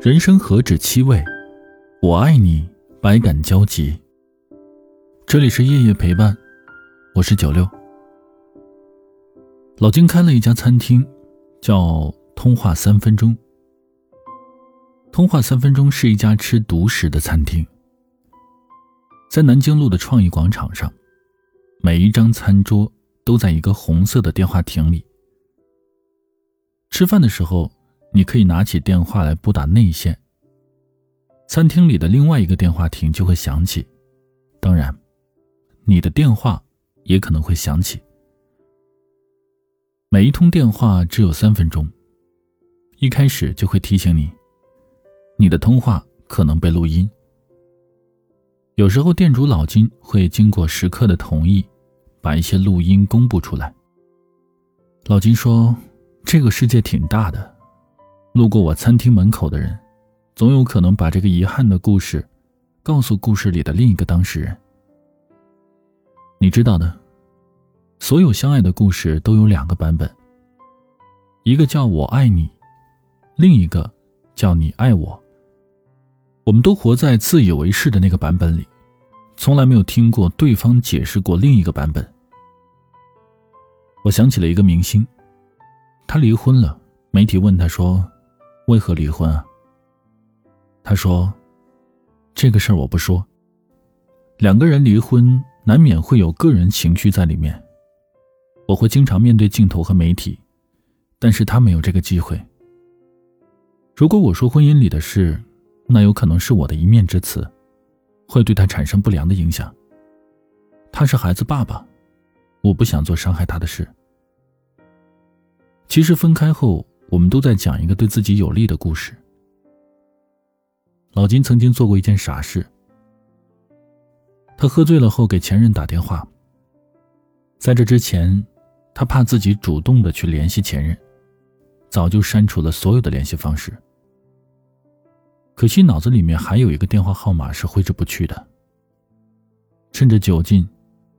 人生何止七味，我爱你，百感交集。这里是夜夜陪伴，我是九六。老金开了一家餐厅，叫“通话三分钟”。通话三分钟是一家吃独食的餐厅，在南京路的创意广场上，每一张餐桌都在一个红色的电话亭里。吃饭的时候。你可以拿起电话来拨打内线。餐厅里的另外一个电话亭就会响起，当然，你的电话也可能会响起。每一通电话只有三分钟，一开始就会提醒你，你的通话可能被录音。有时候店主老金会经过食客的同意，把一些录音公布出来。老金说：“这个世界挺大的。”路过我餐厅门口的人，总有可能把这个遗憾的故事，告诉故事里的另一个当事人。你知道的，所有相爱的故事都有两个版本，一个叫我爱你，另一个叫你爱我。我们都活在自以为是的那个版本里，从来没有听过对方解释过另一个版本。我想起了一个明星，他离婚了，媒体问他说。为何离婚啊？他说：“这个事儿我不说。两个人离婚难免会有个人情绪在里面。我会经常面对镜头和媒体，但是他没有这个机会。如果我说婚姻里的事，那有可能是我的一面之词，会对他产生不良的影响。他是孩子爸爸，我不想做伤害他的事。其实分开后。”我们都在讲一个对自己有利的故事。老金曾经做过一件傻事，他喝醉了后给前任打电话。在这之前，他怕自己主动的去联系前任，早就删除了所有的联系方式。可惜脑子里面还有一个电话号码是挥之不去的。趁着酒劲，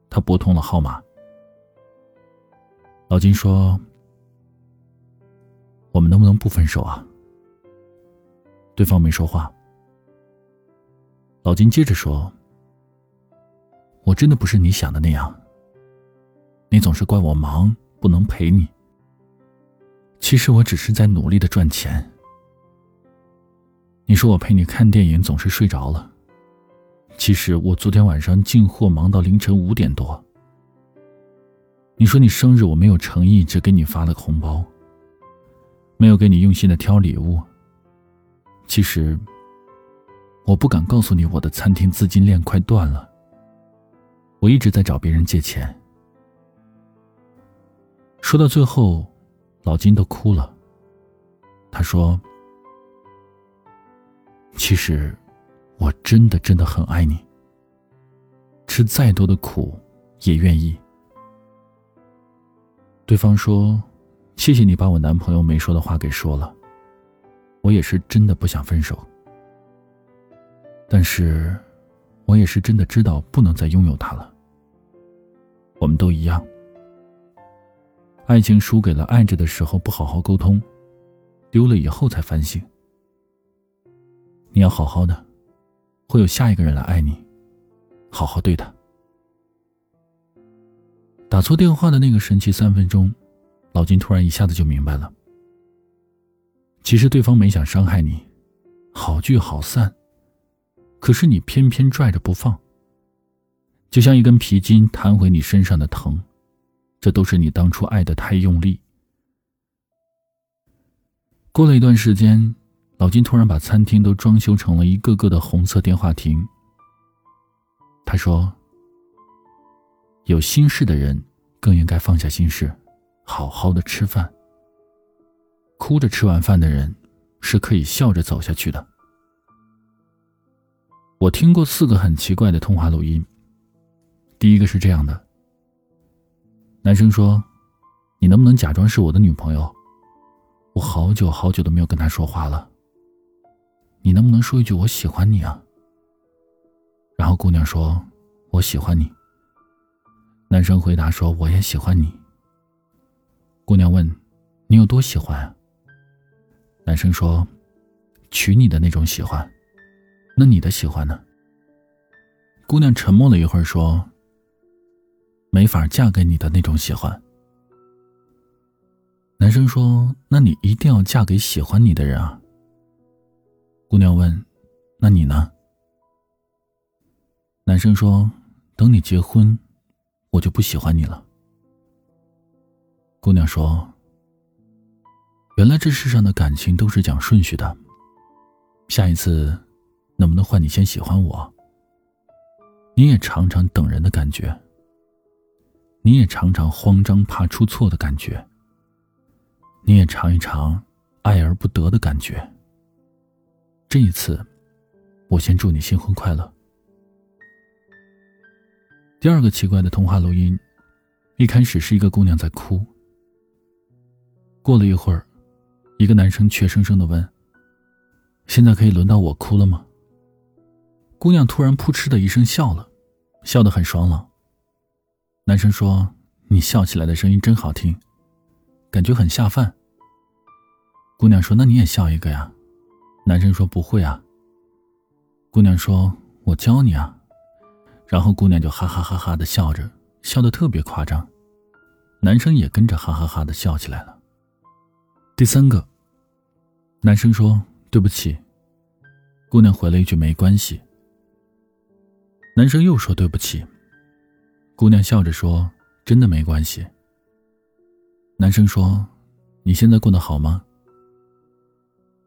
他拨通了号码。老金说。我们能不能不分手啊？对方没说话。老金接着说：“我真的不是你想的那样。你总是怪我忙不能陪你。其实我只是在努力的赚钱。你说我陪你看电影总是睡着了，其实我昨天晚上进货忙到凌晨五点多。你说你生日我没有诚意，只给你发了个红包。”没有给你用心的挑礼物。其实，我不敢告诉你，我的餐厅资金链快断了。我一直在找别人借钱。说到最后，老金都哭了。他说：“其实，我真的真的很爱你。吃再多的苦，也愿意。”对方说。谢谢你把我男朋友没说的话给说了，我也是真的不想分手。但是，我也是真的知道不能再拥有他了。我们都一样，爱情输给了爱着的时候不好好沟通，丢了以后才反省。你要好好的，会有下一个人来爱你，好好对他。打错电话的那个神奇三分钟。老金突然一下子就明白了，其实对方没想伤害你，好聚好散，可是你偏偏拽着不放，就像一根皮筋弹回你身上的疼，这都是你当初爱的太用力。过了一段时间，老金突然把餐厅都装修成了一个个的红色电话亭。他说：“有心事的人更应该放下心事。”好好的吃饭。哭着吃完饭的人，是可以笑着走下去的。我听过四个很奇怪的通话录音。第一个是这样的：男生说：“你能不能假装是我的女朋友？我好久好久都没有跟他说话了。你能不能说一句我喜欢你啊？”然后姑娘说：“我喜欢你。”男生回答说：“我也喜欢你。”姑娘问：“你有多喜欢？”男生说：“娶你的那种喜欢，那你的喜欢呢？姑娘沉默了一会儿，说：“没法嫁给你的那种喜欢。”男生说：“那你一定要嫁给喜欢你的人啊。”姑娘问：“那你呢？”男生说：“等你结婚，我就不喜欢你了。”姑娘说：“原来这世上的感情都是讲顺序的。下一次，能不能换你先喜欢我？你也尝尝等人的感觉。你也尝尝慌张怕出错的感觉。你也尝一尝爱而不得的感觉。这一次，我先祝你新婚快乐。”第二个奇怪的通话录音，一开始是一个姑娘在哭。过了一会儿，一个男生怯生生的问：“现在可以轮到我哭了吗？”姑娘突然扑哧的一声笑了，笑得很爽朗。男生说：“你笑起来的声音真好听，感觉很下饭。”姑娘说：“那你也笑一个呀？”男生说：“不会啊。”姑娘说：“我教你啊。”然后姑娘就哈哈哈哈的笑着，笑得特别夸张，男生也跟着哈哈哈的笑起来了。第三个，男生说对不起，姑娘回了一句没关系。男生又说对不起，姑娘笑着说真的没关系。男生说你现在过得好吗？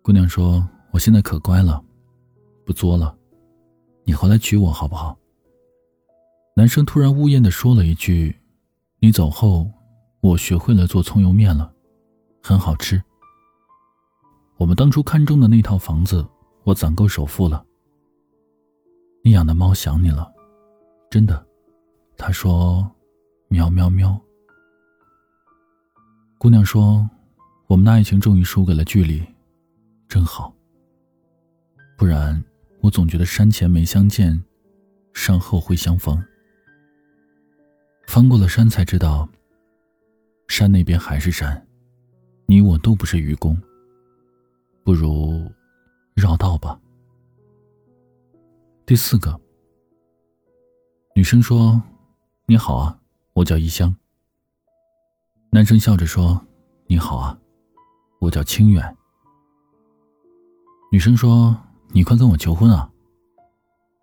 姑娘说我现在可乖了，不作了，你回来娶我好不好？男生突然呜咽的说了一句：“你走后，我学会了做葱油面了，很好吃。我们当初看中的那套房子，我攒够首付了。你养的猫想你了，真的。”他说：“喵喵喵。”姑娘说：“我们的爱情终于输给了距离，真好。不然我总觉得山前没相见，山后会相逢。”翻过了山，才知道，山那边还是山，你我都不是愚公。不如绕道吧。第四个，女生说：“你好啊，我叫一香。”男生笑着说：“你好啊，我叫清远。”女生说：“你快跟我求婚啊！”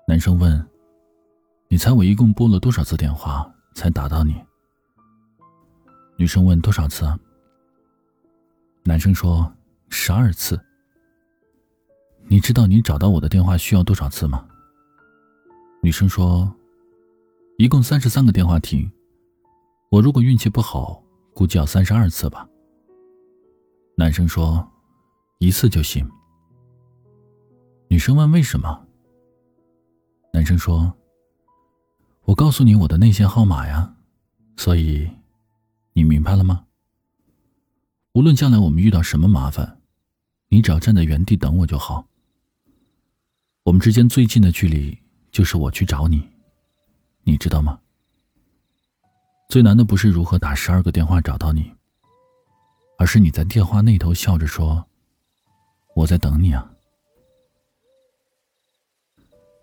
男生问：“你猜我一共拨了多少次电话？”才打到你。女生问多少次？男生说十二次。你知道你找到我的电话需要多少次吗？女生说，一共三十三个电话亭。我如果运气不好，估计要三十二次吧。男生说，一次就行。女生问为什么？男生说。我告诉你我的内线号码呀，所以，你明白了吗？无论将来我们遇到什么麻烦，你只要站在原地等我就好。我们之间最近的距离就是我去找你，你知道吗？最难的不是如何打十二个电话找到你，而是你在电话那头笑着说：“我在等你啊。”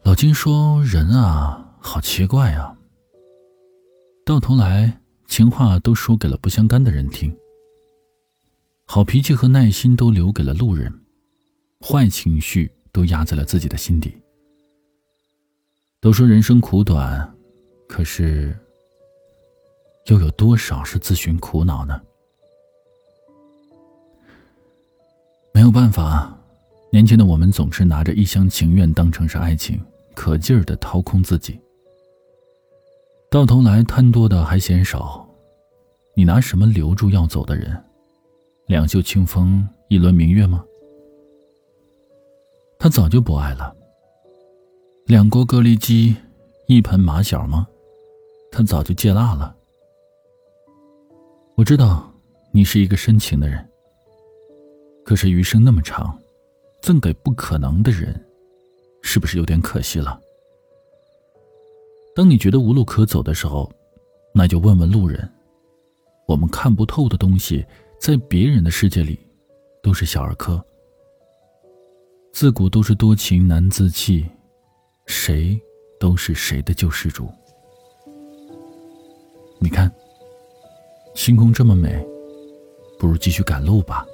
老金说：“人啊。”好奇怪啊！到头来，情话都说给了不相干的人听，好脾气和耐心都留给了路人，坏情绪都压在了自己的心底。都说人生苦短，可是，又有多少是自寻苦恼呢？没有办法，年轻的我们总是拿着一厢情愿当成是爱情，可劲儿的掏空自己。到头来，贪多的还嫌少，你拿什么留住要走的人？两袖清风，一轮明月吗？他早就不爱了。两锅蛤蜊鸡，一盆马小吗？他早就戒辣了。我知道，你是一个深情的人。可是余生那么长，赠给不可能的人，是不是有点可惜了？当你觉得无路可走的时候，那就问问路人。我们看不透的东西，在别人的世界里，都是小儿科。自古都是多情难自弃，谁都是谁的救世主。你看，星空这么美，不如继续赶路吧。